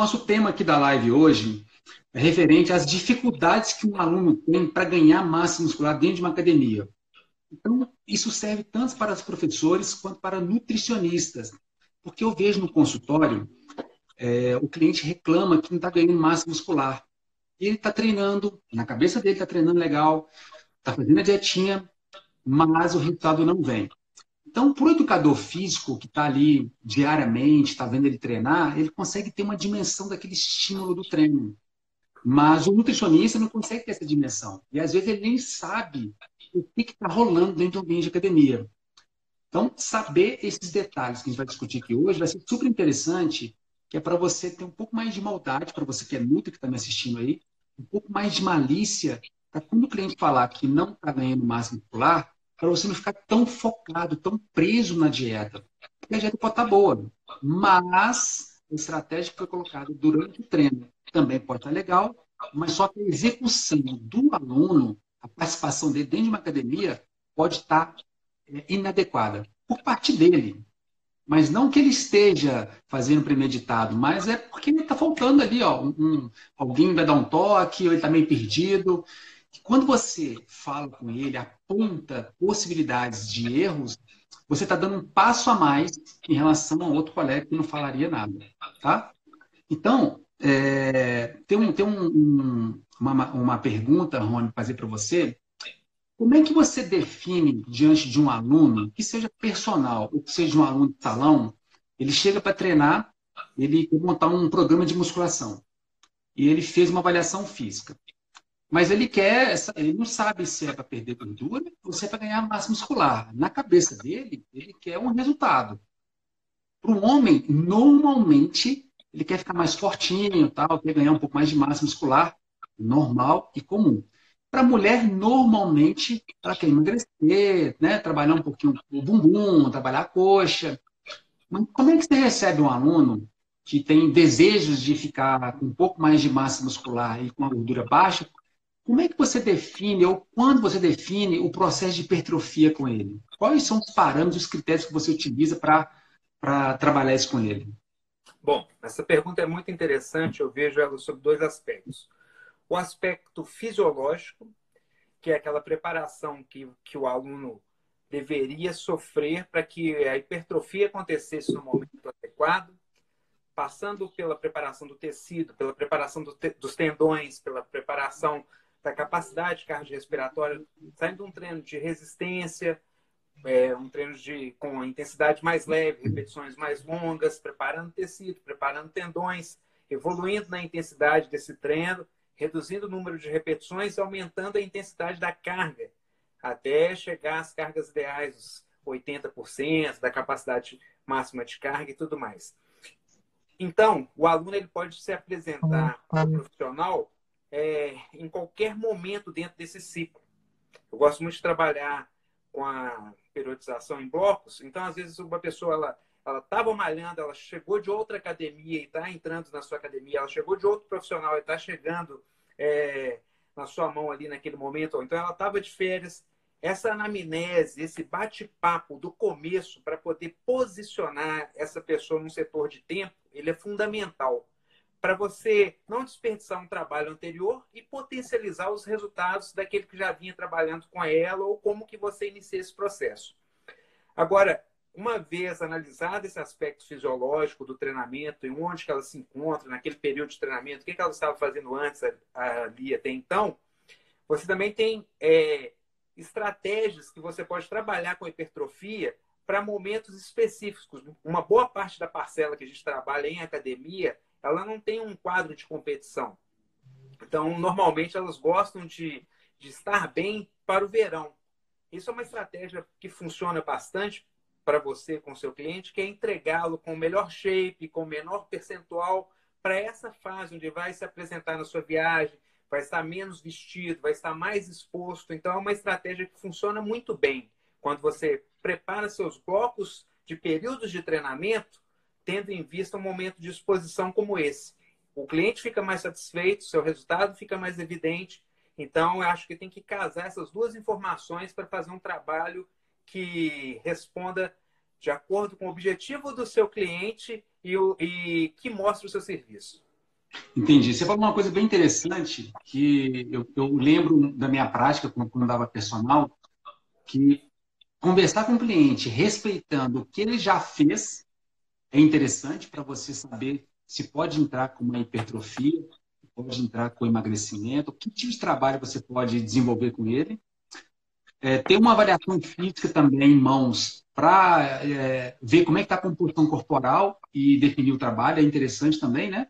nosso tema aqui da live hoje é referente às dificuldades que um aluno tem para ganhar massa muscular dentro de uma academia. Então, isso serve tanto para os professores quanto para nutricionistas. Porque eu vejo no consultório, é, o cliente reclama que não está ganhando massa muscular. Ele está treinando, na cabeça dele está treinando legal, está fazendo a dietinha, mas o resultado não vem. Então, para o educador físico que está ali diariamente, está vendo ele treinar, ele consegue ter uma dimensão daquele estímulo do treino. Mas o nutricionista não consegue ter essa dimensão. E às vezes ele nem sabe o que está rolando dentro do ambiente de academia. Então, saber esses detalhes que a gente vai discutir aqui hoje vai ser super interessante, que é para você ter um pouco mais de maldade, para você que é nutri, que está me assistindo aí, um pouco mais de malícia, para quando o cliente falar que não está ganhando massa muscular, para você não ficar tão focado, tão preso na dieta. Porque a dieta pode estar tá boa, mas a estratégia que foi colocada durante o treino também pode estar tá legal, mas só que a execução do aluno, a participação dele dentro de uma academia, pode estar tá, é, inadequada por parte dele. Mas não que ele esteja fazendo premeditado, mas é porque está faltando ali, ó, um, alguém vai dar um toque, ou ele está meio perdido. Quando você fala com ele, aponta possibilidades de erros, você está dando um passo a mais em relação a outro colega que não falaria nada, tá? Então, é, tem, um, tem um, um, uma, uma pergunta, Rony, fazer para você. Como é que você define diante de um aluno, que seja personal ou que seja um aluno de salão, ele chega para treinar, ele quer montar um programa de musculação e ele fez uma avaliação física. Mas ele quer, ele não sabe se é para perder gordura ou se é para ganhar massa muscular. Na cabeça dele, ele quer um resultado. Para um homem, normalmente, ele quer ficar mais fortinho, tal, quer ganhar um pouco mais de massa muscular, normal e comum. Para a mulher, normalmente, ela quer emagrecer, né? trabalhar um pouquinho o bumbum, trabalhar a coxa. Mas como é que você recebe um aluno que tem desejos de ficar com um pouco mais de massa muscular e com a gordura baixa? Como é que você define, ou quando você define, o processo de hipertrofia com ele? Quais são os parâmetros, os critérios que você utiliza para trabalhar isso com ele? Bom, essa pergunta é muito interessante. Eu vejo ela sobre dois aspectos o aspecto fisiológico, que é aquela preparação que, que o aluno deveria sofrer para que a hipertrofia acontecesse no momento adequado, passando pela preparação do tecido, pela preparação do te, dos tendões, pela preparação da capacidade cardiorrespiratória, saindo de um treino de resistência, é, um treino de, com intensidade mais leve, repetições mais longas, preparando tecido, preparando tendões, evoluindo na intensidade desse treino reduzindo o número de repetições e aumentando a intensidade da carga, até chegar às cargas ideais, os 80% da capacidade máxima de carga e tudo mais. Então, o aluno ele pode se apresentar ao profissional é, em qualquer momento dentro desse ciclo. Eu gosto muito de trabalhar com a periodização em blocos. Então, às vezes, uma pessoa ela ela estava malhando, ela chegou de outra academia e está entrando na sua academia, ela chegou de outro profissional e está chegando é, na sua mão ali naquele momento, ou então ela estava de férias. Essa anamnese, esse bate-papo do começo para poder posicionar essa pessoa num setor de tempo, ele é fundamental para você não desperdiçar um trabalho anterior e potencializar os resultados daquele que já vinha trabalhando com ela ou como que você inicia esse processo. Agora, uma vez analisado esse aspecto fisiológico do treinamento e onde que ela se encontra naquele período de treinamento, o que, que ela estava fazendo antes ali até então, você também tem é, estratégias que você pode trabalhar com hipertrofia para momentos específicos. Uma boa parte da parcela que a gente trabalha em academia, ela não tem um quadro de competição. Então, normalmente, elas gostam de, de estar bem para o verão. Isso é uma estratégia que funciona bastante para você com seu cliente, que é entregá-lo com o melhor shape, com o menor percentual para essa fase onde vai se apresentar na sua viagem, vai estar menos vestido, vai estar mais exposto. Então é uma estratégia que funciona muito bem quando você prepara seus blocos de períodos de treinamento, tendo em vista um momento de exposição como esse. O cliente fica mais satisfeito, seu resultado fica mais evidente. Então, acho que tem que casar essas duas informações para fazer um trabalho que responda de acordo com o objetivo do seu cliente e, o, e que mostre o seu serviço. Entendi. Você falou uma coisa bem interessante que eu, eu lembro da minha prática quando, quando dava personal, que conversar com o cliente respeitando o que ele já fez é interessante para você saber se pode entrar com uma hipertrofia, pode entrar com emagrecimento, que tipo de trabalho você pode desenvolver com ele. É, ter uma avaliação física também em mãos para é, ver como é que está a composição corporal e definir o trabalho é interessante também, né?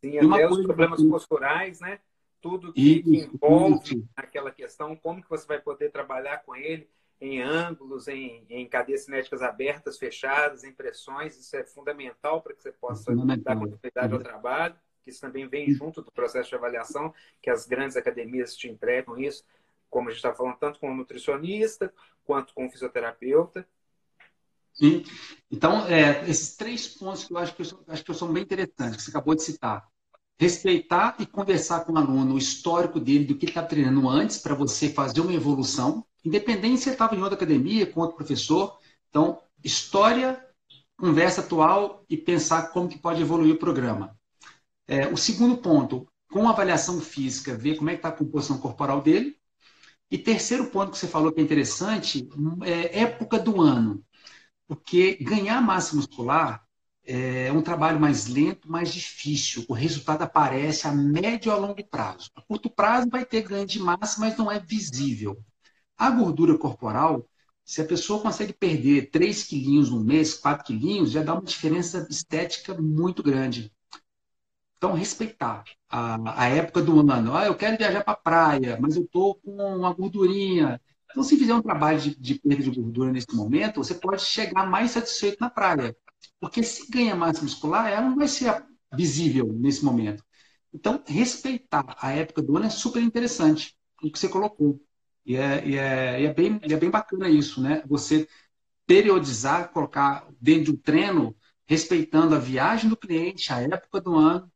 Sim, até os problemas posturais, né? Tudo que, que envolve isso. aquela questão, como que você vai poder trabalhar com ele em ângulos, em, em cadeias cinéticas abertas, fechadas, em pressões, isso é fundamental para que você possa dar continuidade ao trabalho, que isso também vem junto do processo de avaliação, que as grandes academias te entregam isso, como a gente está falando, tanto com o nutricionista quanto com o fisioterapeuta. Sim. Então, é, esses três pontos que eu acho que, eu, acho que são bem interessantes, que você acabou de citar. Respeitar e conversar com o aluno, o histórico dele, do que ele está treinando antes, para você fazer uma evolução, independente se estava em outra academia, com outro professor. Então, história, conversa atual e pensar como que pode evoluir o programa. É, o segundo ponto, com avaliação física, ver como é que está a composição corporal dele. E terceiro ponto que você falou que é interessante, é época do ano. Porque ganhar massa muscular é um trabalho mais lento, mais difícil. O resultado aparece a médio a longo prazo. A curto prazo vai ter ganho de massa, mas não é visível. A gordura corporal, se a pessoa consegue perder 3 quilinhos no mês, 4 quilinhos, já dá uma diferença estética muito grande. Então, respeitar a, a época do ano. Ah, eu quero viajar para a praia, mas eu estou com uma gordurinha. Então, se fizer um trabalho de, de perda de gordura nesse momento, você pode chegar mais satisfeito na praia. Porque se ganha massa muscular, ela não vai ser visível nesse momento. Então, respeitar a época do ano é super interessante, o que você colocou. E é, e é, e é, bem, é bem bacana isso, né? Você periodizar, colocar dentro do treino, respeitando a viagem do cliente, a época do ano,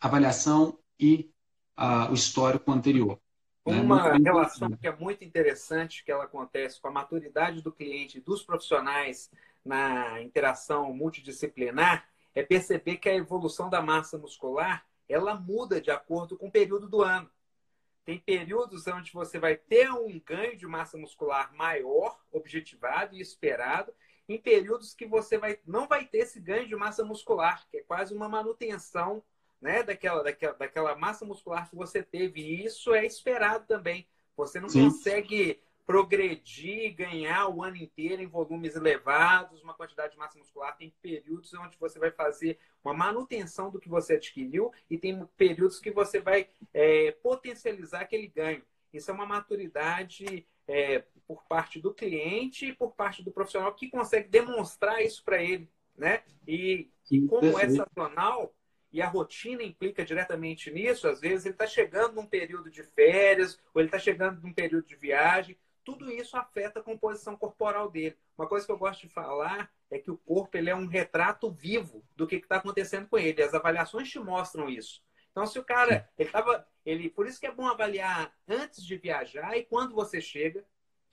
avaliação e uh, o histórico anterior. Né? Uma né? relação que é muito interessante, que ela acontece com a maturidade do cliente e dos profissionais na interação multidisciplinar, é perceber que a evolução da massa muscular ela muda de acordo com o período do ano. Tem períodos onde você vai ter um ganho de massa muscular maior, objetivado e esperado, em períodos que você vai, não vai ter esse ganho de massa muscular, que é quase uma manutenção né, daquela, daquela, daquela massa muscular que você teve. E isso é esperado também. Você não Sim. consegue progredir, ganhar o ano inteiro em volumes elevados, uma quantidade de massa muscular. Tem períodos onde você vai fazer uma manutenção do que você adquiriu e tem períodos que você vai é, potencializar aquele ganho. Isso é uma maturidade é, por parte do cliente e por parte do profissional que consegue demonstrar isso para ele. Né? E, e como é sazonal, e a rotina implica diretamente nisso, às vezes ele está chegando num período de férias, ou ele está chegando num período de viagem, tudo isso afeta a composição corporal dele. Uma coisa que eu gosto de falar é que o corpo ele é um retrato vivo do que está acontecendo com ele. As avaliações te mostram isso. Então, se o cara, ele tava, ele, por isso que é bom avaliar antes de viajar e quando você chega,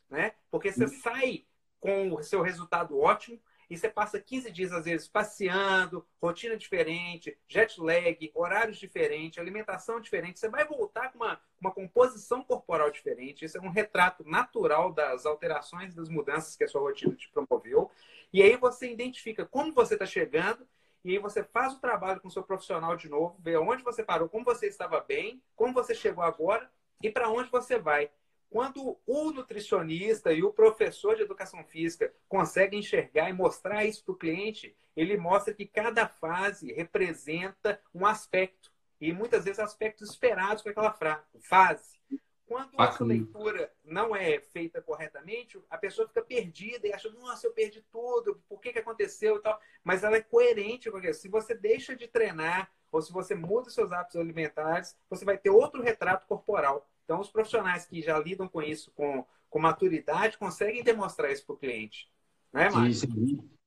né? Porque você sai com o seu resultado ótimo, e você passa 15 dias, às vezes, passeando, rotina diferente, jet lag, horários diferentes, alimentação diferente. Você vai voltar com uma, uma composição corporal diferente. Isso é um retrato natural das alterações, das mudanças que a sua rotina te promoveu. E aí você identifica como você está chegando e aí você faz o trabalho com o seu profissional de novo, vê onde você parou, como você estava bem, como você chegou agora e para onde você vai. Quando o nutricionista e o professor de educação física conseguem enxergar e mostrar isso para o cliente, ele mostra que cada fase representa um aspecto. E muitas vezes aspectos esperados com aquela fase. Quando essa leitura não é feita corretamente, a pessoa fica perdida e acha, nossa, eu perdi tudo, por que, que aconteceu e tal. Mas ela é coerente com aquilo. Se você deixa de treinar ou se você muda seus hábitos alimentares, você vai ter outro retrato corporal. Então, os profissionais que já lidam com isso com, com maturidade conseguem demonstrar isso para o cliente. Né, Isso,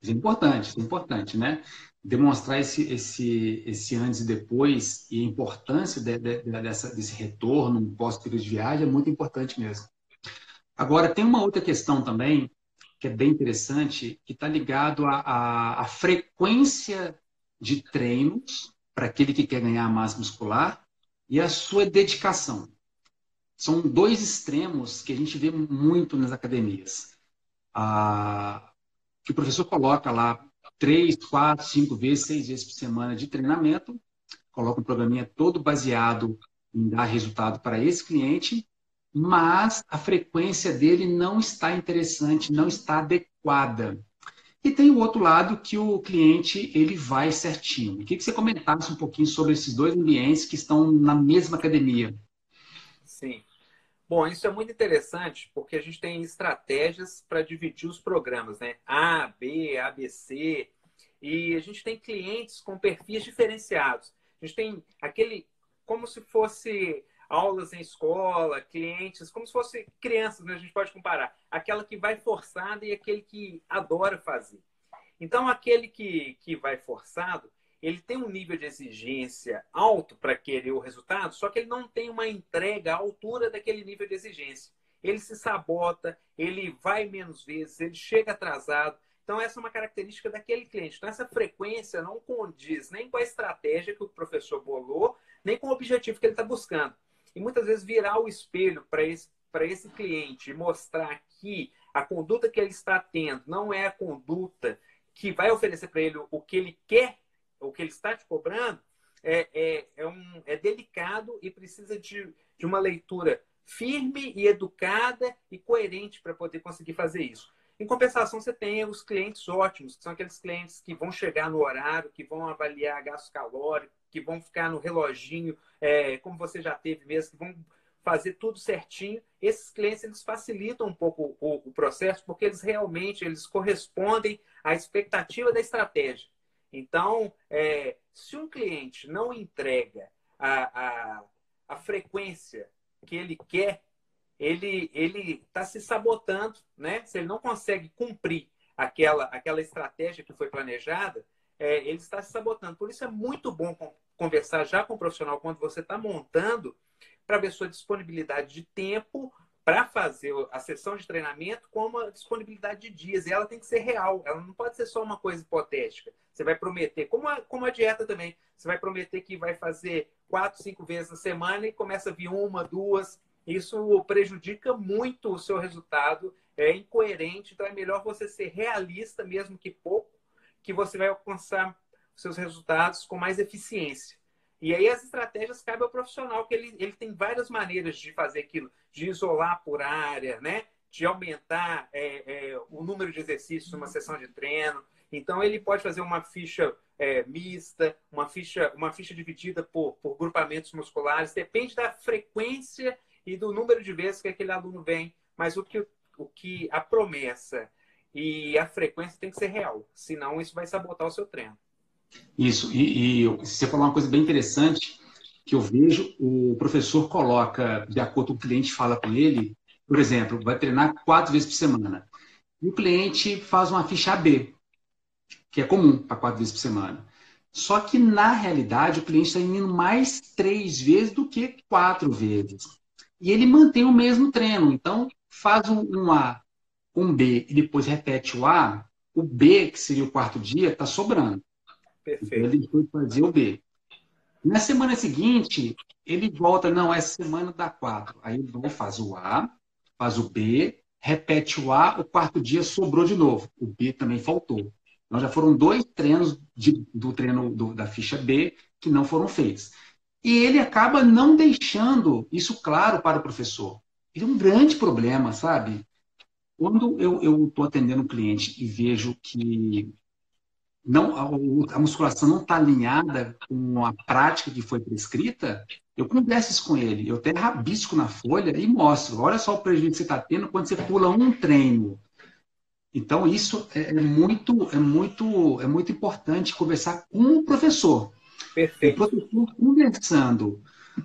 isso é importante, isso é importante, né? Demonstrar esse, esse, esse antes e depois e a importância de, de, dessa, desse retorno pós-período de viagem é muito importante mesmo. Agora, tem uma outra questão também que é bem interessante, que está ligado à frequência de treinos para aquele que quer ganhar massa muscular e a sua dedicação. São dois extremos que a gente vê muito nas academias. Ah, que o professor coloca lá três, quatro, cinco vezes, seis vezes por semana de treinamento, coloca um programinha todo baseado em dar resultado para esse cliente, mas a frequência dele não está interessante, não está adequada. E tem o outro lado que o cliente ele vai certinho. Eu queria que você comentasse um pouquinho sobre esses dois ambientes que estão na mesma academia. Sim. Bom, isso é muito interessante porque a gente tem estratégias para dividir os programas, né? A, B, ABC. E a gente tem clientes com perfis diferenciados. A gente tem aquele como se fosse aulas em escola, clientes, como se fosse crianças, né? a gente pode comparar. Aquela que vai forçada e aquele que adora fazer. Então, aquele que, que vai forçado, ele tem um nível de exigência alto para querer o resultado, só que ele não tem uma entrega à altura daquele nível de exigência. Ele se sabota, ele vai menos vezes, ele chega atrasado. Então, essa é uma característica daquele cliente. Então, essa frequência não condiz nem com a estratégia que o professor bolou, nem com o objetivo que ele está buscando. E muitas vezes virar o espelho para esse, esse cliente e mostrar que a conduta que ele está tendo não é a conduta que vai oferecer para ele o que ele quer, o que ele está te cobrando, é, é, é, um, é delicado e precisa de, de uma leitura firme e educada e coerente para poder conseguir fazer isso. Em compensação, você tem os clientes ótimos, que são aqueles clientes que vão chegar no horário, que vão avaliar gasto calórico, que vão ficar no reloginho, é, como você já teve mesmo, que vão fazer tudo certinho. Esses clientes eles facilitam um pouco o, o processo, porque eles realmente eles correspondem à expectativa da estratégia. Então, é, se um cliente não entrega a, a, a frequência que ele quer ele ele está se sabotando, né? Se ele não consegue cumprir aquela aquela estratégia que foi planejada, é, ele está se sabotando. Por isso é muito bom conversar já com o profissional quando você está montando para ver sua disponibilidade de tempo para fazer a sessão de treinamento como a disponibilidade de dias. E ela tem que ser real, ela não pode ser só uma coisa hipotética. Você vai prometer, como a, como a dieta também, você vai prometer que vai fazer quatro, cinco vezes na semana e começa a vir uma, duas, isso prejudica muito o seu resultado, é incoerente, então é melhor você ser realista, mesmo que pouco, que você vai alcançar seus resultados com mais eficiência. E aí as estratégias cabem ao profissional, que ele, ele tem várias maneiras de fazer aquilo, de isolar por área, né? de aumentar é, é, o número de exercícios numa sessão de treino. Então ele pode fazer uma ficha é, mista, uma ficha, uma ficha dividida por, por grupamentos musculares, depende da frequência e do número de vezes que aquele aluno vem, mas o que, o que a promessa e a frequência tem que ser real, senão isso vai sabotar o seu treino. Isso, e, e você falou uma coisa bem interessante que eu vejo, o professor coloca, de acordo com o cliente fala com ele, por exemplo, vai treinar quatro vezes por semana. E o cliente faz uma ficha AB, que é comum para quatro vezes por semana. Só que, na realidade, o cliente está indo mais três vezes do que quatro vezes e ele mantém o mesmo treino. Então, faz um A, um B e depois repete o A, o B, que seria o quarto dia, está sobrando. Perfeito. Ele foi fazer o B. Na semana seguinte, ele volta, não, essa semana dá quatro. Aí ele vai faz o A, faz o B, repete o A, o quarto dia sobrou de novo. O B também faltou. Então já foram dois treinos de, do treino do, da ficha B que não foram feitos. E ele acaba não deixando isso claro para o professor. Ele é um grande problema, sabe? Quando eu estou atendendo um cliente e vejo que não, a, musculação não está alinhada com a prática que foi prescrita, eu converso isso com ele. Eu até rabisco na folha e mostro. Olha só o prejuízo que você está tendo quando você pula um treino. Então, isso é, é muito, é, muito, é muito importante conversar com o professor. Perfeito. O professor conversando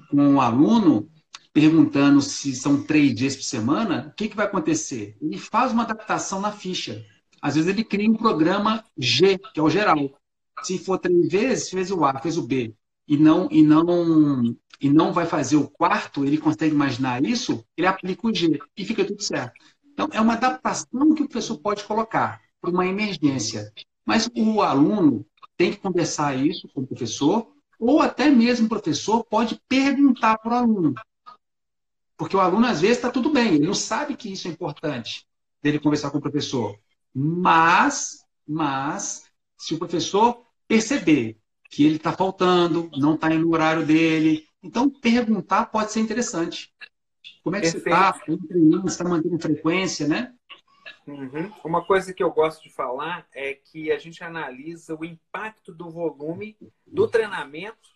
com o aluno, perguntando se são três dias por semana, o que, que vai acontecer? Ele faz uma adaptação na ficha. Às vezes ele cria um programa G, que é o geral. Se for três vezes, fez o A, fez o B, e não e não e não vai fazer o quarto, ele consegue imaginar isso, ele aplica o G e fica tudo certo. Então é uma adaptação que o professor pode colocar para uma emergência. Mas o aluno tem que conversar isso com o professor, ou até mesmo o professor pode perguntar para o aluno. Porque o aluno, às vezes, está tudo bem, ele não sabe que isso é importante dele conversar com o professor. Mas, mas, se o professor perceber que ele está faltando, não está no horário dele, então perguntar pode ser interessante. Como é que Perfeito. você está? Você está mantendo frequência, né? Uhum. Uma coisa que eu gosto de falar é que a gente analisa o impacto do volume do treinamento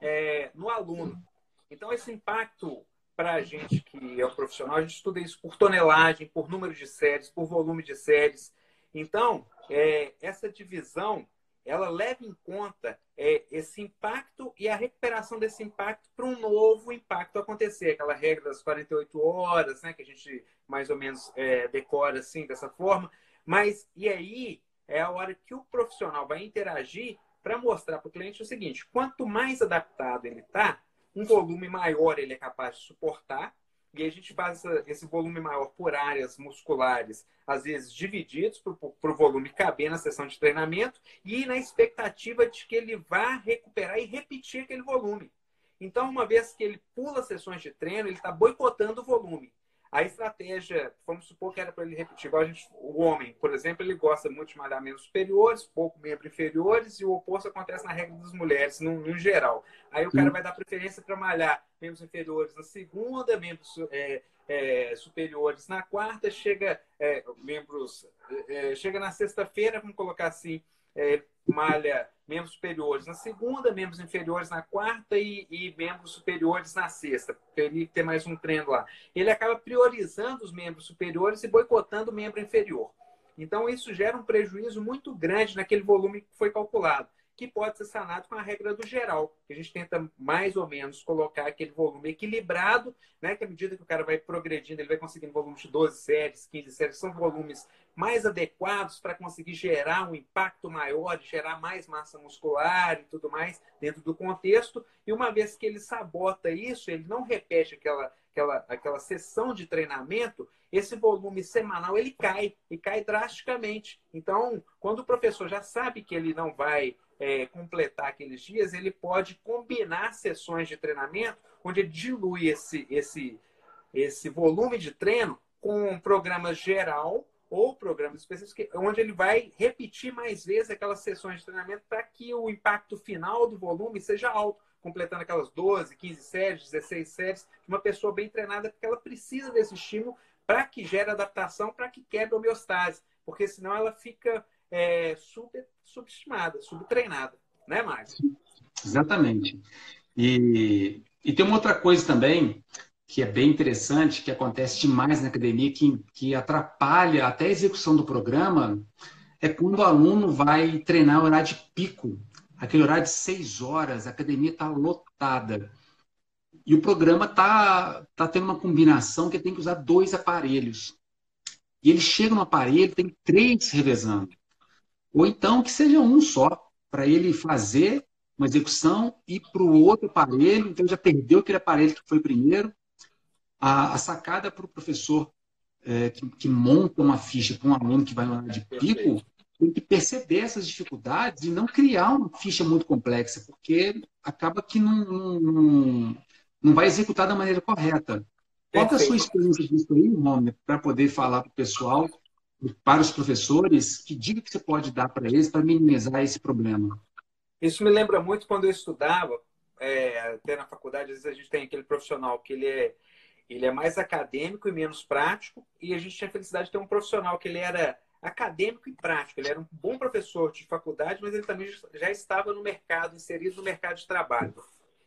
é, no aluno. Então, esse impacto para a gente que é um profissional, a gente estuda isso por tonelagem, por número de séries, por volume de séries. Então, é, essa divisão, ela leva em conta é, esse impacto e a recuperação desse impacto para um novo impacto acontecer. Aquela regra das 48 horas, né, que a gente mais ou menos é, decora assim, dessa forma. Mas, e aí, é a hora que o profissional vai interagir para mostrar para o cliente o seguinte: quanto mais adaptado ele está, um volume maior ele é capaz de suportar, e a gente faz esse volume maior por áreas musculares, às vezes divididos para o volume caber na sessão de treinamento e na expectativa de que ele vá recuperar e repetir aquele volume. Então, uma vez que ele pula sessões de treino, ele está boicotando o volume. A estratégia, vamos supor que era para ele repetir, igual a gente, o homem, por exemplo, ele gosta muito de malhar membros superiores, pouco membros inferiores, e o oposto acontece na regra das mulheres, no, no geral. Aí o cara vai dar preferência para malhar membros inferiores na segunda, membros é, é, superiores na quarta, chega é, membros é, chega na sexta-feira, vamos colocar assim, é, malha membros superiores na segunda, membros inferiores na quarta e, e membros superiores na sexta, para ele ter mais um treino lá. Ele acaba priorizando os membros superiores e boicotando o membro inferior. Então, isso gera um prejuízo muito grande naquele volume que foi calculado que pode ser sanado com a regra do geral, que a gente tenta mais ou menos colocar aquele volume equilibrado, né? Que à medida que o cara vai progredindo, ele vai conseguindo volumes de 12 séries, 15 séries, são volumes mais adequados para conseguir gerar um impacto maior, gerar mais massa muscular e tudo mais dentro do contexto. E uma vez que ele sabota isso, ele não repete aquela, aquela, aquela sessão de treinamento, esse volume semanal ele cai e cai drasticamente. Então, quando o professor já sabe que ele não vai é, completar aqueles dias, ele pode combinar sessões de treinamento onde ele dilui esse, esse, esse volume de treino com um programa geral ou programa específico, onde ele vai repetir mais vezes aquelas sessões de treinamento para que o impacto final do volume seja alto, completando aquelas 12, 15 séries, 16 séries, uma pessoa bem treinada, porque ela precisa desse estímulo para que gere adaptação, para que quebre a homeostase, porque senão ela fica é, super subestimada, subtreinada, né, Márcio? Exatamente. E, e tem uma outra coisa também que é bem interessante, que acontece demais na academia, que, que atrapalha até a execução do programa, é quando o aluno vai treinar horário de pico, aquele horário de seis horas, a academia está lotada. E o programa está tá tendo uma combinação que tem que usar dois aparelhos. E ele chega no aparelho, tem três revezando. Ou então que seja um só, para ele fazer uma execução e para o outro aparelho, então já perdeu aquele aparelho que foi primeiro. A, a sacada para o professor é, que, que, monta uma ficha para um aluno que vai no de pico, tem que perceber essas dificuldades e não criar uma ficha muito complexa, porque acaba que não, não, não vai executar da maneira correta. Qual é a sua experiência disso aí, Romer, para poder falar para o pessoal para os professores, que dica que você pode dar para eles para minimizar esse problema? Isso me lembra muito quando eu estudava, é, até na faculdade, às vezes a gente tem aquele profissional que ele é, ele é mais acadêmico e menos prático, e a gente tinha a felicidade de ter um profissional que ele era acadêmico e prático. Ele era um bom professor de faculdade, mas ele também já estava no mercado, inserido no mercado de trabalho.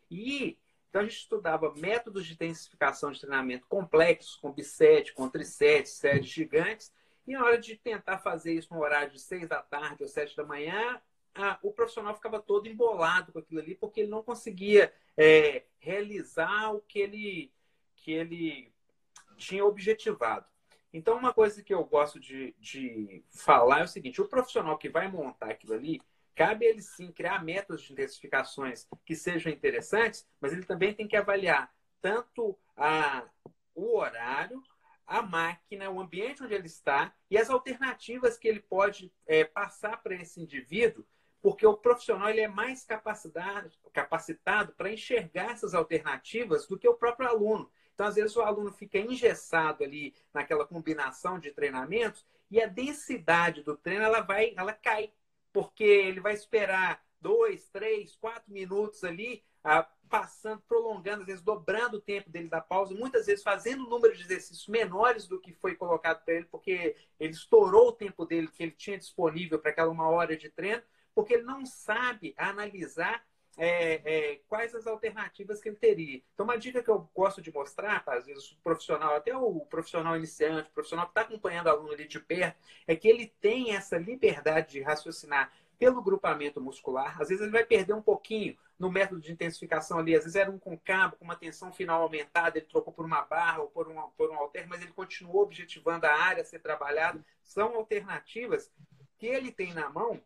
E então a gente estudava métodos de intensificação de treinamento complexos, com bisete, com trisete, séries gigantes, e na hora de tentar fazer isso no horário de seis da tarde ou sete da manhã, a, o profissional ficava todo embolado com aquilo ali, porque ele não conseguia é, realizar o que ele, que ele tinha objetivado. Então, uma coisa que eu gosto de, de falar é o seguinte: o profissional que vai montar aquilo ali, cabe ele sim criar métodos de intensificações que sejam interessantes, mas ele também tem que avaliar tanto a, o horário a máquina, o ambiente onde ele está e as alternativas que ele pode é, passar para esse indivíduo porque o profissional ele é mais capacitado para enxergar essas alternativas do que o próprio aluno. Então, às vezes, o aluno fica engessado ali naquela combinação de treinamentos e a densidade do treino ela vai, ela cai, porque ele vai esperar dois, três, quatro minutos ali, ah, passando, prolongando, às vezes dobrando o tempo dele da pausa, muitas vezes fazendo um número de exercícios menores do que foi colocado para ele, porque ele estourou o tempo dele que ele tinha disponível para aquela uma hora de treino, porque ele não sabe analisar é, é, quais as alternativas que ele teria. Então, uma dica que eu gosto de mostrar, às vezes o profissional, até o profissional iniciante, o profissional que está acompanhando o aluno ali de perto, é que ele tem essa liberdade de raciocinar pelo grupamento muscular. Às vezes ele vai perder um pouquinho no método de intensificação ali. Às vezes era um com cabo, com uma tensão final aumentada, ele trocou por uma barra ou por um, por um alter, mas ele continuou objetivando a área a ser trabalhada. São alternativas que ele tem na mão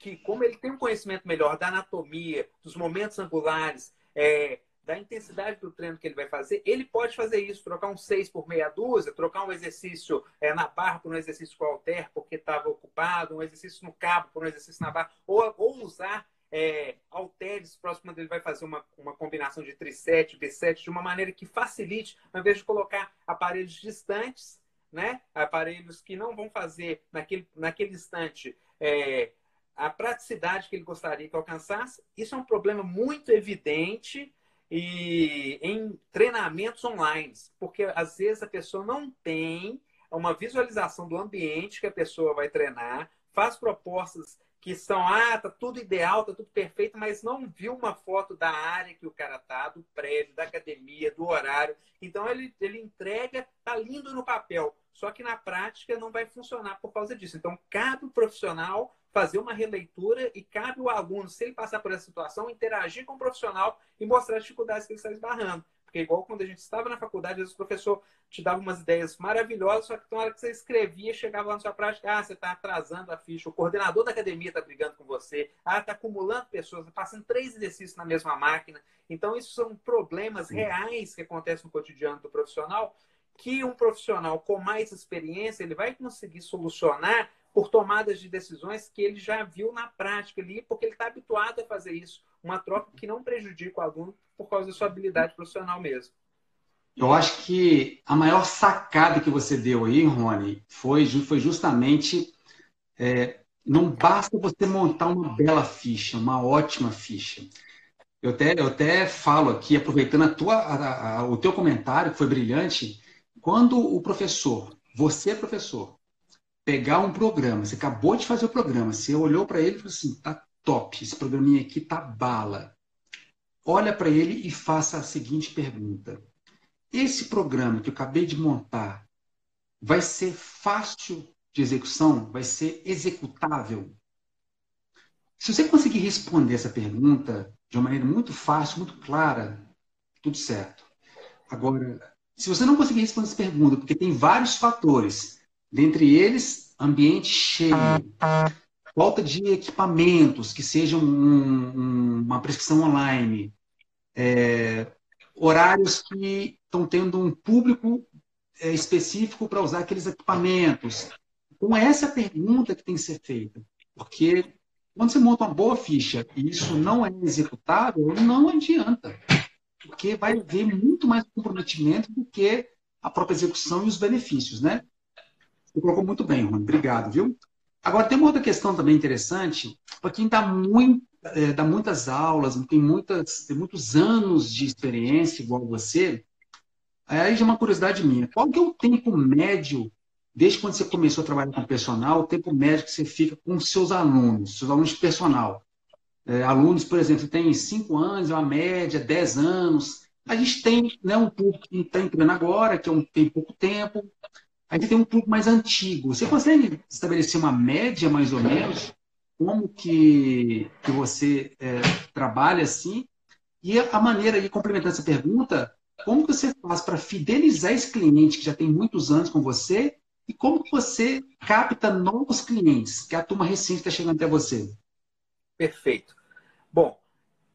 que, como ele tem um conhecimento melhor da anatomia, dos momentos angulares, é, da intensidade do treino que ele vai fazer, ele pode fazer isso, trocar um 6 por meia dúzia, trocar um exercício é, na barra por um exercício com alter porque estava ocupado, um exercício no cabo por um exercício na barra, ou, ou usar é, halteres próximo ele vai fazer uma, uma combinação de trisete, bisete, de uma maneira que facilite, ao invés de colocar aparelhos distantes, né? aparelhos que não vão fazer naquele, naquele instante é, a praticidade que ele gostaria que alcançasse. Isso é um problema muito evidente e em treinamentos online, porque às vezes a pessoa não tem uma visualização do ambiente que a pessoa vai treinar, faz propostas que são, ah, tá tudo ideal, tá tudo perfeito, mas não viu uma foto da área que o cara tá, do prédio, da academia, do horário. Então ele, ele entrega, tá lindo no papel, só que na prática não vai funcionar por causa disso. Então cabe o profissional fazer uma releitura e cabe o aluno, se ele passar por essa situação, interagir com o profissional e mostrar as dificuldades que ele está esbarrando. Porque, igual quando a gente estava na faculdade, às vezes o professor te dava umas ideias maravilhosas, só que na hora que você escrevia, chegava lá na sua prática, ah, você está atrasando a ficha, o coordenador da academia está brigando com você, ah, está acumulando pessoas, está passando três exercícios na mesma máquina. Então, isso são problemas reais que acontecem no cotidiano do profissional, que um profissional com mais experiência ele vai conseguir solucionar por tomadas de decisões que ele já viu na prática ali, porque ele está habituado a fazer isso. Uma troca que não prejudica o aluno por causa da sua habilidade profissional mesmo. Eu acho que a maior sacada que você deu aí, Rony, foi, foi justamente é, não basta você montar uma bela ficha, uma ótima ficha. Eu até, eu até falo aqui, aproveitando a tua, a, a, o teu comentário, que foi brilhante, quando o professor, você professor, pegar um programa, você acabou de fazer o programa, você olhou para ele e falou assim, tá top, esse programinha aqui tá bala. Olha para ele e faça a seguinte pergunta: esse programa que eu acabei de montar vai ser fácil de execução? Vai ser executável? Se você conseguir responder essa pergunta de uma maneira muito fácil, muito clara, tudo certo. Agora, se você não conseguir responder essa pergunta, porque tem vários fatores, Dentre eles, ambiente cheio, falta de equipamentos que sejam um, um, uma prescrição online, é, horários que estão tendo um público é, específico para usar aqueles equipamentos. Então, essa é a pergunta que tem que ser feita. Porque quando você monta uma boa ficha e isso não é executável, não adianta. Porque vai haver muito mais comprometimento do que a própria execução e os benefícios, né? Você colocou muito bem, Rony. Obrigado, viu? Agora, tem uma outra questão também interessante, para quem dá, muito, é, dá muitas aulas, tem, muitas, tem muitos anos de experiência, igual você, aí já é uma curiosidade minha. Qual que é o tempo médio, desde quando você começou a trabalhar com personal, o tempo médio que você fica com seus alunos, seus alunos de personal? É, alunos, por exemplo, têm 5 anos, é uma média, 10 anos. A gente tem né, um público que está entrando agora, que é um, tem pouco tempo, a gente tem um público mais antigo. Você consegue estabelecer uma média, mais ou menos, como que, que você é, trabalha assim? E a maneira de complementar essa pergunta, como que você faz para fidelizar esse cliente que já tem muitos anos com você e como que você capta novos clientes, que a turma recente está chegando até você? Perfeito. Bom,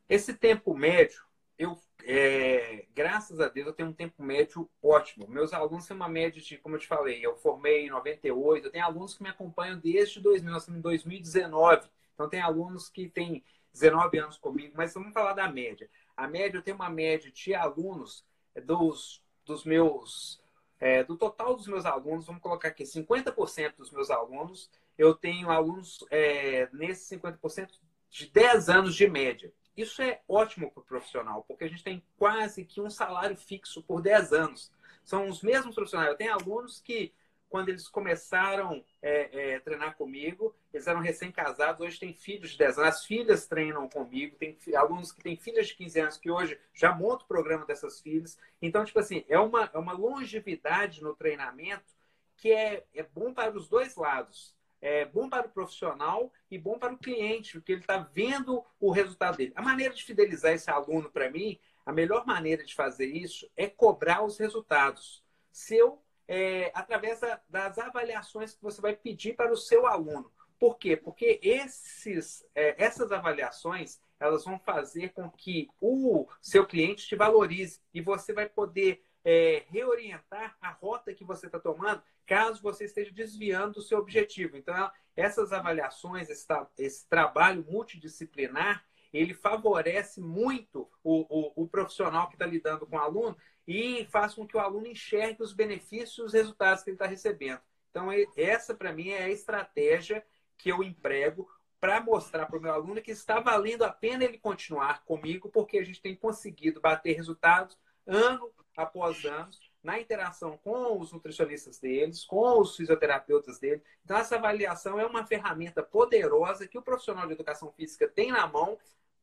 esse tempo médio, eu é, graças a Deus, eu tenho um tempo médio ótimo. Meus alunos têm uma média de, como eu te falei, eu formei em 98, eu tenho alunos que me acompanham desde 2000, nós estamos em 2019. Então, tem alunos que têm 19 anos comigo, mas vamos falar da média. A média, eu tenho uma média de alunos dos, dos meus. É, do total dos meus alunos, vamos colocar aqui, 50% dos meus alunos, eu tenho alunos é, nesses 50% de 10 anos de média. Isso é ótimo para o profissional, porque a gente tem quase que um salário fixo por 10 anos. São os mesmos profissionais. Eu tenho alunos que quando eles começaram a é, é, treinar comigo, eles eram recém-casados, hoje têm filhos de 10 anos, as filhas treinam comigo, tem alunos que têm filhas de 15 anos que hoje já montam o programa dessas filhas. Então, tipo assim, é uma, é uma longevidade no treinamento que é, é bom para os dois lados. É bom para o profissional e bom para o cliente, porque ele está vendo o resultado dele. A maneira de fidelizar esse aluno, para mim, a melhor maneira de fazer isso é cobrar os resultados. Se eu é, através da, das avaliações que você vai pedir para o seu aluno. Por quê? Porque esses, é, essas avaliações elas vão fazer com que o seu cliente te valorize e você vai poder é, reorientar a rota que você está tomando caso você esteja desviando do seu objetivo. Então, essas avaliações, esse, esse trabalho multidisciplinar, ele favorece muito o, o, o profissional que está lidando com o aluno e faz com que o aluno enxergue os benefícios os resultados que ele está recebendo. Então, essa, para mim, é a estratégia que eu emprego para mostrar para o meu aluno que está valendo a pena ele continuar comigo, porque a gente tem conseguido bater resultados ano após ano na interação com os nutricionistas deles, com os fisioterapeutas dele. Então, essa avaliação é uma ferramenta poderosa que o profissional de educação física tem na mão,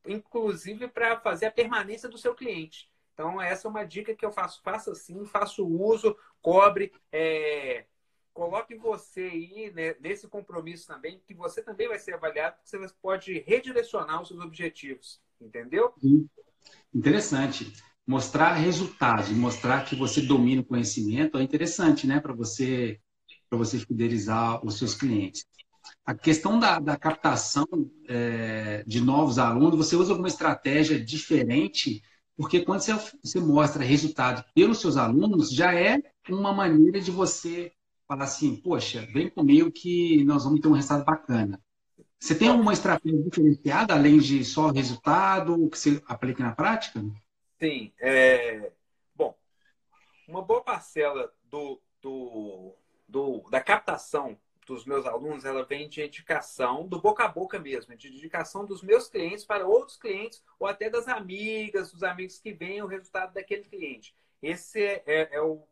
inclusive para fazer a permanência do seu cliente. Então, essa é uma dica que eu faço. Faça assim, faça uso, cobre, é, coloque você aí né, nesse compromisso também, que você também vai ser avaliado, porque você pode redirecionar os seus objetivos. Entendeu? Interessante. Mostrar resultados, mostrar que você domina o conhecimento é interessante, né? Para você, para você fidelizar os seus clientes. A questão da, da captação é, de novos alunos, você usa alguma estratégia diferente porque quando você, você mostra resultado pelos seus alunos, já é uma maneira de você falar assim, poxa, vem comigo que nós vamos ter um resultado bacana. Você tem alguma estratégia diferenciada, além de só resultado, que você aplica na prática? Sim. É... Bom, uma boa parcela do, do, do, da captação dos meus alunos, ela vem de indicação do boca a boca mesmo, de indicação dos meus clientes para outros clientes ou até das amigas, dos amigos que veem o resultado daquele cliente. Esse é, é, é o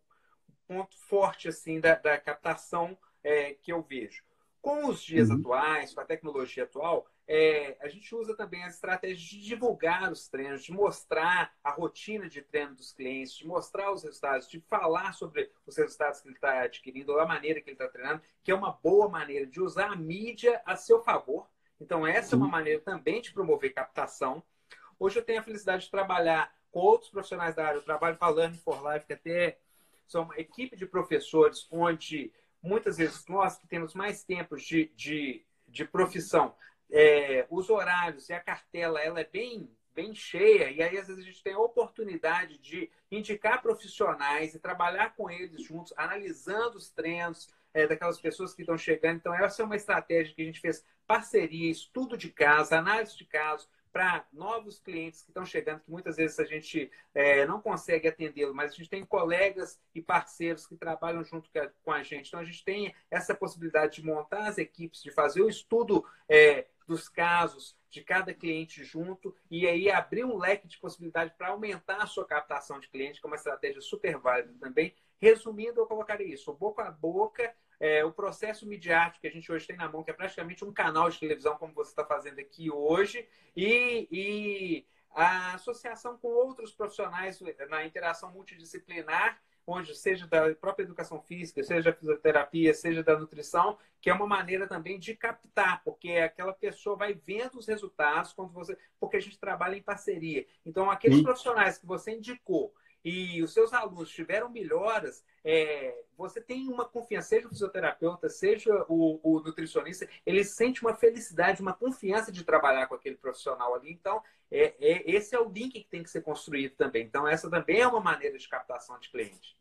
ponto forte assim da, da captação é, que eu vejo. Com os dias uhum. atuais, com a tecnologia atual, é, a gente usa também as estratégias de divulgar os treinos, de mostrar a rotina de treino dos clientes, de mostrar os resultados, de falar sobre os resultados que ele está adquirindo, ou a maneira que ele está treinando, que é uma boa maneira de usar a mídia a seu favor. Então, essa é uma maneira também de promover captação. Hoje eu tenho a felicidade de trabalhar com outros profissionais da área. Eu trabalho com a Learning for Life, que até são uma equipe de professores, onde muitas vezes nós que temos mais tempo de, de, de profissão, é, os horários e a cartela ela é bem bem cheia e aí às vezes a gente tem a oportunidade de indicar profissionais e trabalhar com eles juntos, analisando os treinos é, daquelas pessoas que estão chegando. Então essa é uma estratégia que a gente fez parceria, estudo de caso, análise de caso para novos clientes que estão chegando, que muitas vezes a gente é, não consegue atendê-lo, mas a gente tem colegas e parceiros que trabalham junto com a gente. Então a gente tem essa possibilidade de montar as equipes, de fazer o estudo é, dos casos de cada cliente junto e aí abrir um leque de possibilidade para aumentar a sua captação de cliente, que é uma estratégia super válida também. Resumindo, eu colocaria isso: boca a boca, é, o processo midiático que a gente hoje tem na mão, que é praticamente um canal de televisão, como você está fazendo aqui hoje, e, e a associação com outros profissionais na interação multidisciplinar onde seja da própria educação física, seja da fisioterapia, seja da nutrição, que é uma maneira também de captar, porque aquela pessoa vai vendo os resultados quando você, porque a gente trabalha em parceria. Então, aqueles Sim. profissionais que você indicou e os seus alunos tiveram melhoras, é, você tem uma confiança, seja o fisioterapeuta, seja o, o, nutricionista, ele sente uma felicidade, uma confiança de trabalhar com aquele profissional ali. Então, é, é, esse é o link que tem que ser construído também. Então, essa também é uma maneira de captação de cliente.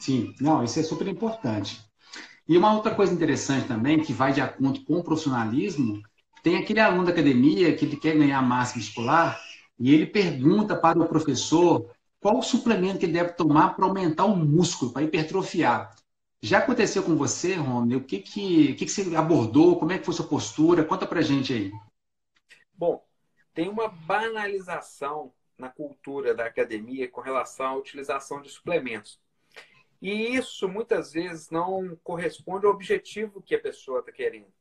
Sim, não, isso é super importante. E uma outra coisa interessante também, que vai de acordo com o profissionalismo, tem aquele aluno da academia que ele quer ganhar massa muscular e ele pergunta para o professor qual o suplemento que ele deve tomar para aumentar o músculo, para hipertrofiar. Já aconteceu com você, Rony? O que, que, que, que você abordou? Como é que foi sua postura? Conta para gente aí. Bom, tem uma banalização na cultura da academia com relação à utilização de suplementos. E isso muitas vezes não corresponde ao objetivo que a pessoa está querendo.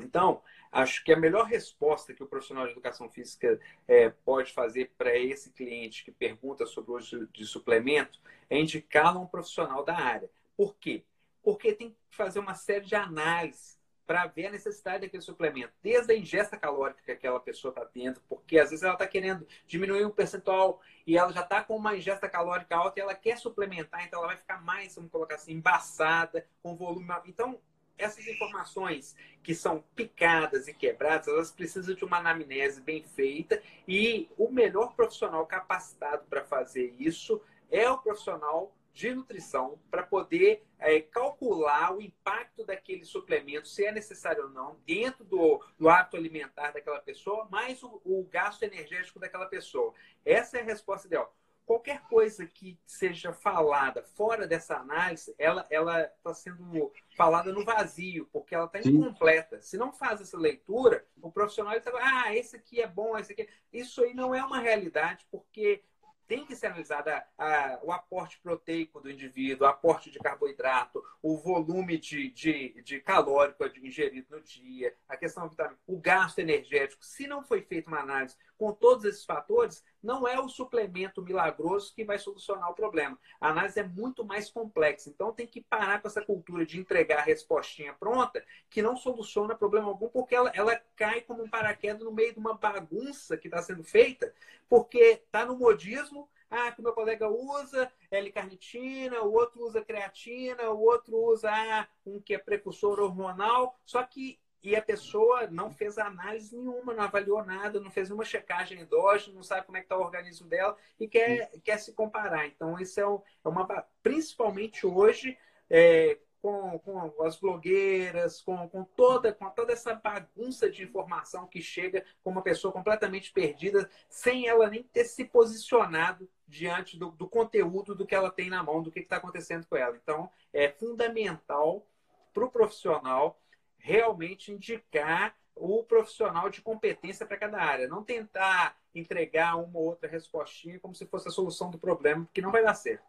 Então, acho que a melhor resposta que o profissional de educação física é, pode fazer para esse cliente que pergunta sobre o uso de suplemento é indicá-lo a um profissional da área. Por quê? Porque tem que fazer uma série de análises para ver a necessidade daquele suplemento, desde a ingesta calórica que aquela pessoa está tendo, porque às vezes ela está querendo diminuir o percentual e ela já está com uma ingesta calórica alta e ela quer suplementar, então ela vai ficar mais, vamos colocar assim, embaçada, com volume. Então, essas informações que são picadas e quebradas, elas precisam de uma anamnese bem feita e o melhor profissional capacitado para fazer isso é o profissional de nutrição para poder é, calcular o impacto daquele suplemento, se é necessário ou não, dentro do, do hábito alimentar daquela pessoa, mais o, o gasto energético daquela pessoa. Essa é a resposta ideal qualquer coisa que seja falada fora dessa análise, ela ela está sendo falada no vazio, porque ela está incompleta. Se não faz essa leitura, o profissional está, ah, esse aqui é bom, esse aqui. Isso aí não é uma realidade, porque tem que ser analisada a, o aporte proteico do indivíduo, o aporte de carboidrato, o volume de, de, de calórico ingerido no dia, a questão vitamina, o gasto energético. Se não foi feita uma análise com todos esses fatores, não é o suplemento milagroso que vai solucionar o problema. A análise é muito mais complexa. Então tem que parar com essa cultura de entregar a respostinha pronta, que não soluciona problema algum, porque ela, ela cai como um paraquedas no meio de uma bagunça que está sendo feita, porque está no modismo ah, que meu colega usa L-carnitina, o outro usa creatina, o outro usa ah, um que é precursor hormonal, só que e a pessoa não fez análise nenhuma, não avaliou nada, não fez uma checagem endógena, não sabe como é que está o organismo dela e quer, quer se comparar. Então, isso é, é uma. Principalmente hoje, é, com, com as blogueiras, com, com, toda, com toda essa bagunça de informação que chega com uma pessoa completamente perdida, sem ela nem ter se posicionado diante do, do conteúdo do que ela tem na mão, do que está acontecendo com ela. Então, é fundamental para o profissional realmente indicar o profissional de competência para cada área. Não tentar entregar uma ou outra respostinha como se fosse a solução do problema, porque não vai dar certo.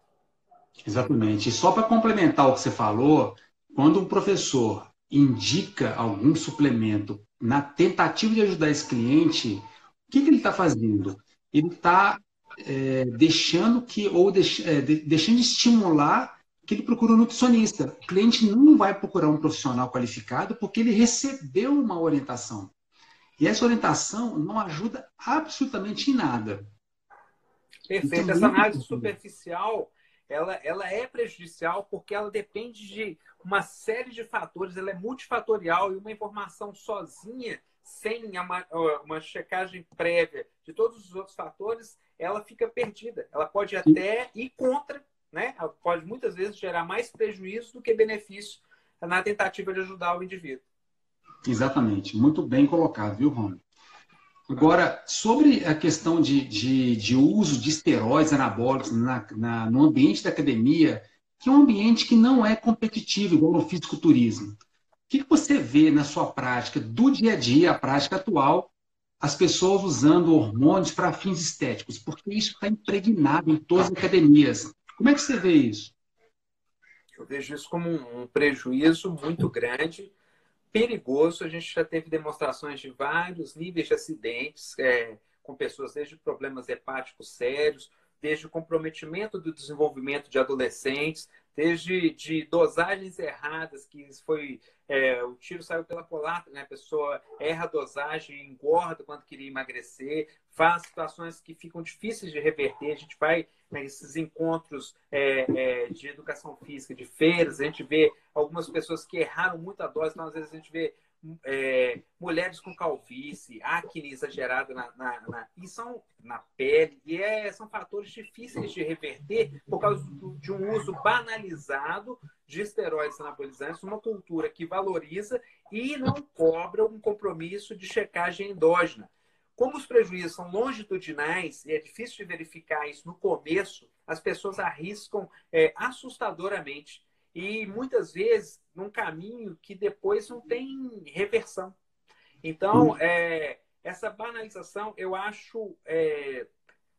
Exatamente. E só para complementar o que você falou, quando um professor indica algum suplemento na tentativa de ajudar esse cliente, o que, que ele está fazendo? Ele está é, deixando que, ou deix, é, deixando de estimular que ele procura um nutricionista. O cliente não vai procurar um profissional qualificado porque ele recebeu uma orientação. E essa orientação não ajuda absolutamente em nada. Perfeito. Então, essa análise superficial, ela, ela é prejudicial porque ela depende de uma série de fatores, ela é multifatorial e uma informação sozinha, sem uma, uma checagem prévia de todos os outros fatores, ela fica perdida. Ela pode até ir contra né? Pode muitas vezes gerar mais prejuízo do que benefício na tentativa de ajudar o indivíduo. Exatamente, muito bem colocado, viu, Rony? Agora, sobre a questão de, de, de uso de esteroides anabólicos na, na, no ambiente da academia, que é um ambiente que não é competitivo, igual no fisiculturismo. O que, que você vê na sua prática, do dia a dia, a prática atual, as pessoas usando hormônios para fins estéticos? Porque isso está impregnado em todas as academias. Como é que você vê isso? Eu vejo isso como um prejuízo muito grande, perigoso. A gente já teve demonstrações de vários níveis de acidentes, é, com pessoas desde problemas hepáticos sérios, desde o comprometimento do desenvolvimento de adolescentes, desde de dosagens erradas, que foi é, o tiro saiu pela culatra, né? a pessoa erra a dosagem, engorda quando queria emagrecer, faz situações que ficam difíceis de reverter. A gente vai nesses encontros é, é, de educação física, de feiras, a gente vê algumas pessoas que erraram muito a dose, então às vezes a gente vê é, mulheres com calvície, acne exagerada na, na, na, e são na pele, e é, são fatores difíceis de reverter por causa do, de um uso banalizado de esteroides anabolizantes, uma cultura que valoriza e não cobra um compromisso de checagem endógena. Como os prejuízos são longitudinais e é difícil de verificar isso no começo, as pessoas arriscam é, assustadoramente e muitas vezes num caminho que depois não tem reversão. Então, hum. é, essa banalização eu acho é,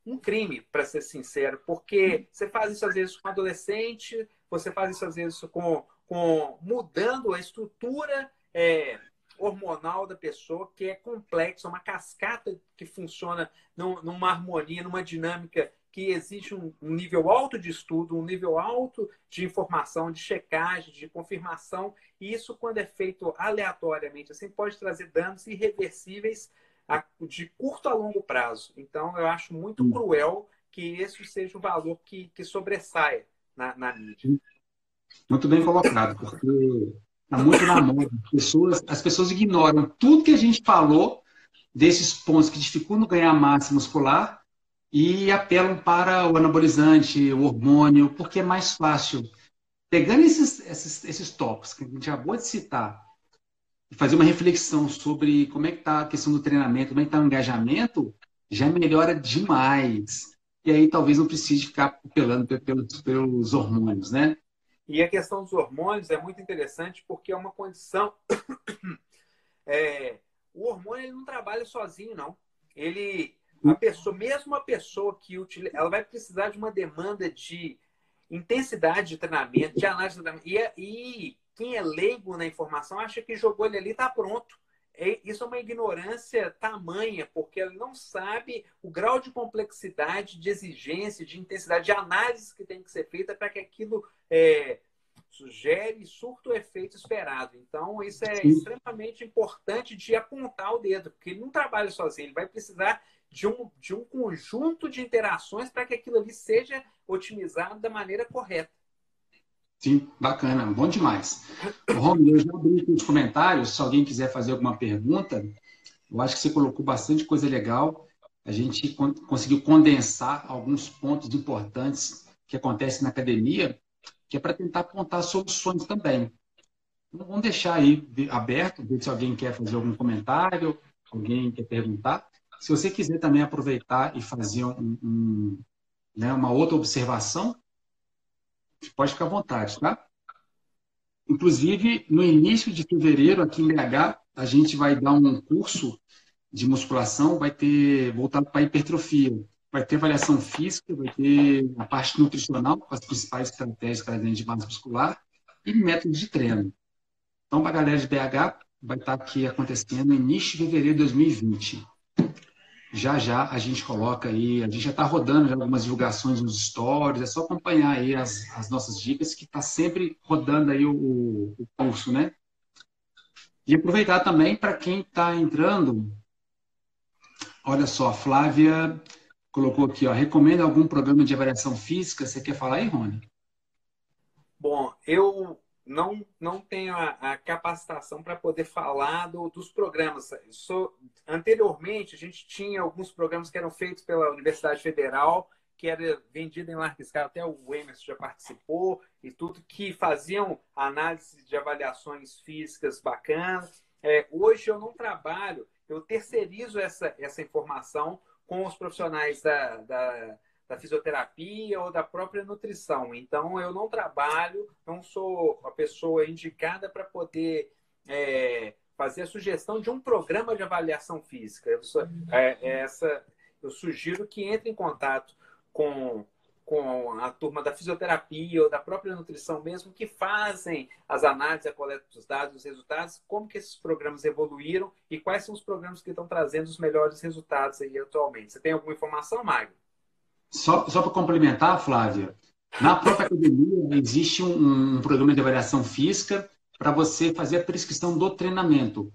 um crime, para ser sincero, porque você faz isso às vezes com adolescente, você faz isso às vezes com, com mudando a estrutura é, hormonal da pessoa, que é complexa, uma cascata que funciona numa harmonia, numa dinâmica que exige um, nível alto de estudo, um nível alto de informação, de checagem, de confirmação. E isso, quando é feito aleatoriamente, assim, pode trazer danos irreversíveis a, de curto a longo prazo. Então, eu acho muito hum. cruel que esse seja o valor que, que sobressaia na, na mídia. Muito bem colocado, porque está muito na moda. As pessoas, as pessoas ignoram tudo que a gente falou desses pontos que dificultam ganhar massa muscular e apelam para o anabolizante, o hormônio, porque é mais fácil. Pegando esses, esses, esses tópicos que a gente acabou de citar, e fazer uma reflexão sobre como é que está a questão do treinamento, como é que está o engajamento, já melhora demais. E aí talvez não precise ficar apelando pelos, pelos hormônios, né? E a questão dos hormônios é muito interessante porque é uma condição. é, o hormônio ele não trabalha sozinho, não. Ele a pessoa, mesmo a pessoa que utiliza, ela vai precisar de uma demanda de intensidade de treinamento, de análise de treinamento. E, é, e quem é leigo na informação acha que jogou ele ali está pronto. É, isso é uma ignorância tamanha, porque ele não sabe o grau de complexidade, de exigência, de intensidade, de análise que tem que ser feita para que aquilo é, sugere surto o efeito esperado. Então, isso é Sim. extremamente importante de apontar o dedo, porque ele não trabalha sozinho, ele vai precisar de um, de um conjunto de interações para que aquilo ali seja otimizado da maneira correta. Sim, bacana, bom demais. Romulo, eu já abri aqui os comentários, se alguém quiser fazer alguma pergunta, eu acho que você colocou bastante coisa legal. A gente conseguiu condensar alguns pontos importantes que acontecem na academia, que é para tentar apontar soluções também. Então, vamos deixar aí aberto, ver se alguém quer fazer algum comentário, alguém quer perguntar. Se você quiser também aproveitar e fazer um, um, né, uma outra observação, pode ficar à vontade, tá? Inclusive, no início de fevereiro, aqui em BH, a gente vai dar um curso de musculação, vai ter voltado para hipertrofia. Vai ter avaliação física, vai ter a parte nutricional, com as principais estratégias de massa muscular e métodos de treino. Então, para a galera de BH, vai estar aqui acontecendo no início de fevereiro de 2020 já já a gente coloca aí, a gente já está rodando já algumas divulgações nos stories, é só acompanhar aí as, as nossas dicas, que está sempre rodando aí o, o curso, né? E aproveitar também para quem está entrando, olha só, a Flávia colocou aqui, ó, recomenda algum programa de avaliação física? Você quer falar aí, Rony? Bom, eu não, não tenho a, a capacitação para poder falar do, dos programas. Sou, anteriormente, a gente tinha alguns programas que eram feitos pela Universidade Federal, que era vendido em larga escala, até o Emerson já participou, e tudo, que faziam análise de avaliações físicas bacanas. É, hoje eu não trabalho, eu terceirizo essa, essa informação com os profissionais da, da da fisioterapia ou da própria nutrição. Então, eu não trabalho, não sou a pessoa indicada para poder é, fazer a sugestão de um programa de avaliação física. Eu, sou, é, é, essa, eu sugiro que entre em contato com, com a turma da fisioterapia ou da própria nutrição mesmo, que fazem as análises, a coleta dos dados, os resultados, como que esses programas evoluíram e quais são os programas que estão trazendo os melhores resultados aí atualmente. Você tem alguma informação, Magno? Só, só para complementar, Flávia, na própria academia existe um, um programa de avaliação física para você fazer a prescrição do treinamento.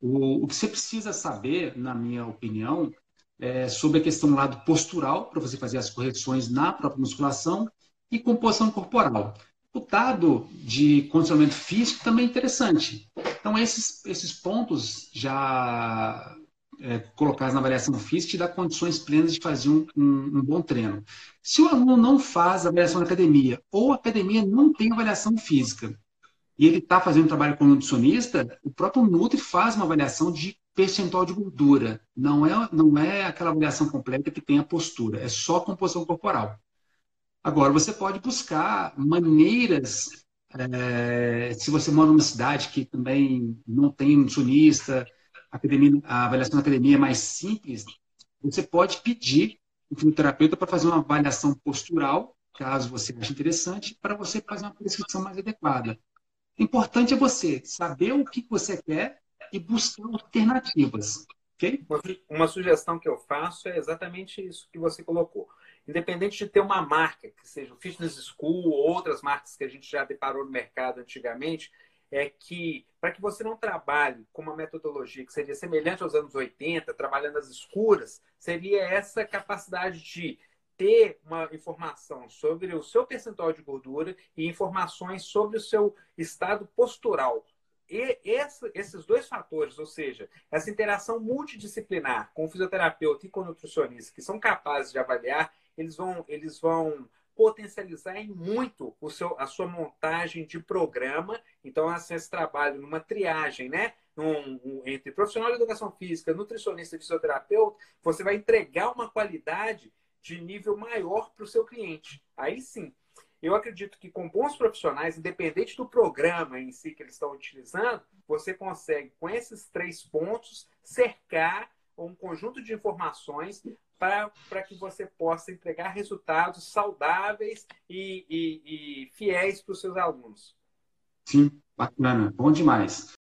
O, o, que você precisa saber, na minha opinião, é sobre a questão do lado postural, para você fazer as correções na própria musculação, e composição corporal. O dado de condicionamento físico também é interessante. Então, esses, esses pontos já é, colocados na avaliação física te dá condições plenas de fazer um, um, um, bom treino. Se o aluno não faz avaliação na academia, ou a academia não tem avaliação física, e ele está fazendo trabalho com nutricionista, o próprio Nutri faz uma avaliação de percentual de gordura. Não é, não é aquela avaliação completa que tem a postura, é só a composição corporal. Agora, você pode buscar maneiras é, se você mora numa cidade que também não tem nutricionista, a, academia, a avaliação da academia é mais simples, você pode pedir o fisioterapeuta para fazer uma avaliação postural, caso você ache interessante, para você fazer uma prescrição mais adequada. O importante é você saber o que você quer e buscar alternativas. Okay? Uma sugestão que eu faço é exatamente isso que você colocou independente de ter uma marca, que seja o Fitness School ou outras marcas que a gente já deparou no mercado antigamente, é que para que você não trabalhe com uma metodologia que seria semelhante aos anos 80, trabalhando as escuras, seria essa capacidade de ter uma informação sobre o seu percentual de gordura e informações sobre o seu estado postural. E esse, esses dois fatores, ou seja, essa interação multidisciplinar com o fisioterapeuta e com o nutricionista, que são capazes de avaliar eles vão, eles vão potencializar em muito o seu, a sua montagem de programa. Então, esse trabalho numa triagem, né? Um, um, entre profissional de educação física, nutricionista e fisioterapeuta, você vai entregar uma qualidade de nível maior para o seu cliente. Aí sim, eu acredito que com bons profissionais, independente do programa em si que eles estão utilizando, você consegue, com esses três pontos, cercar um conjunto de informações para que você possa entregar resultados saudáveis e, e, e fiéis para os seus alunos. Sim, bacana, bom demais.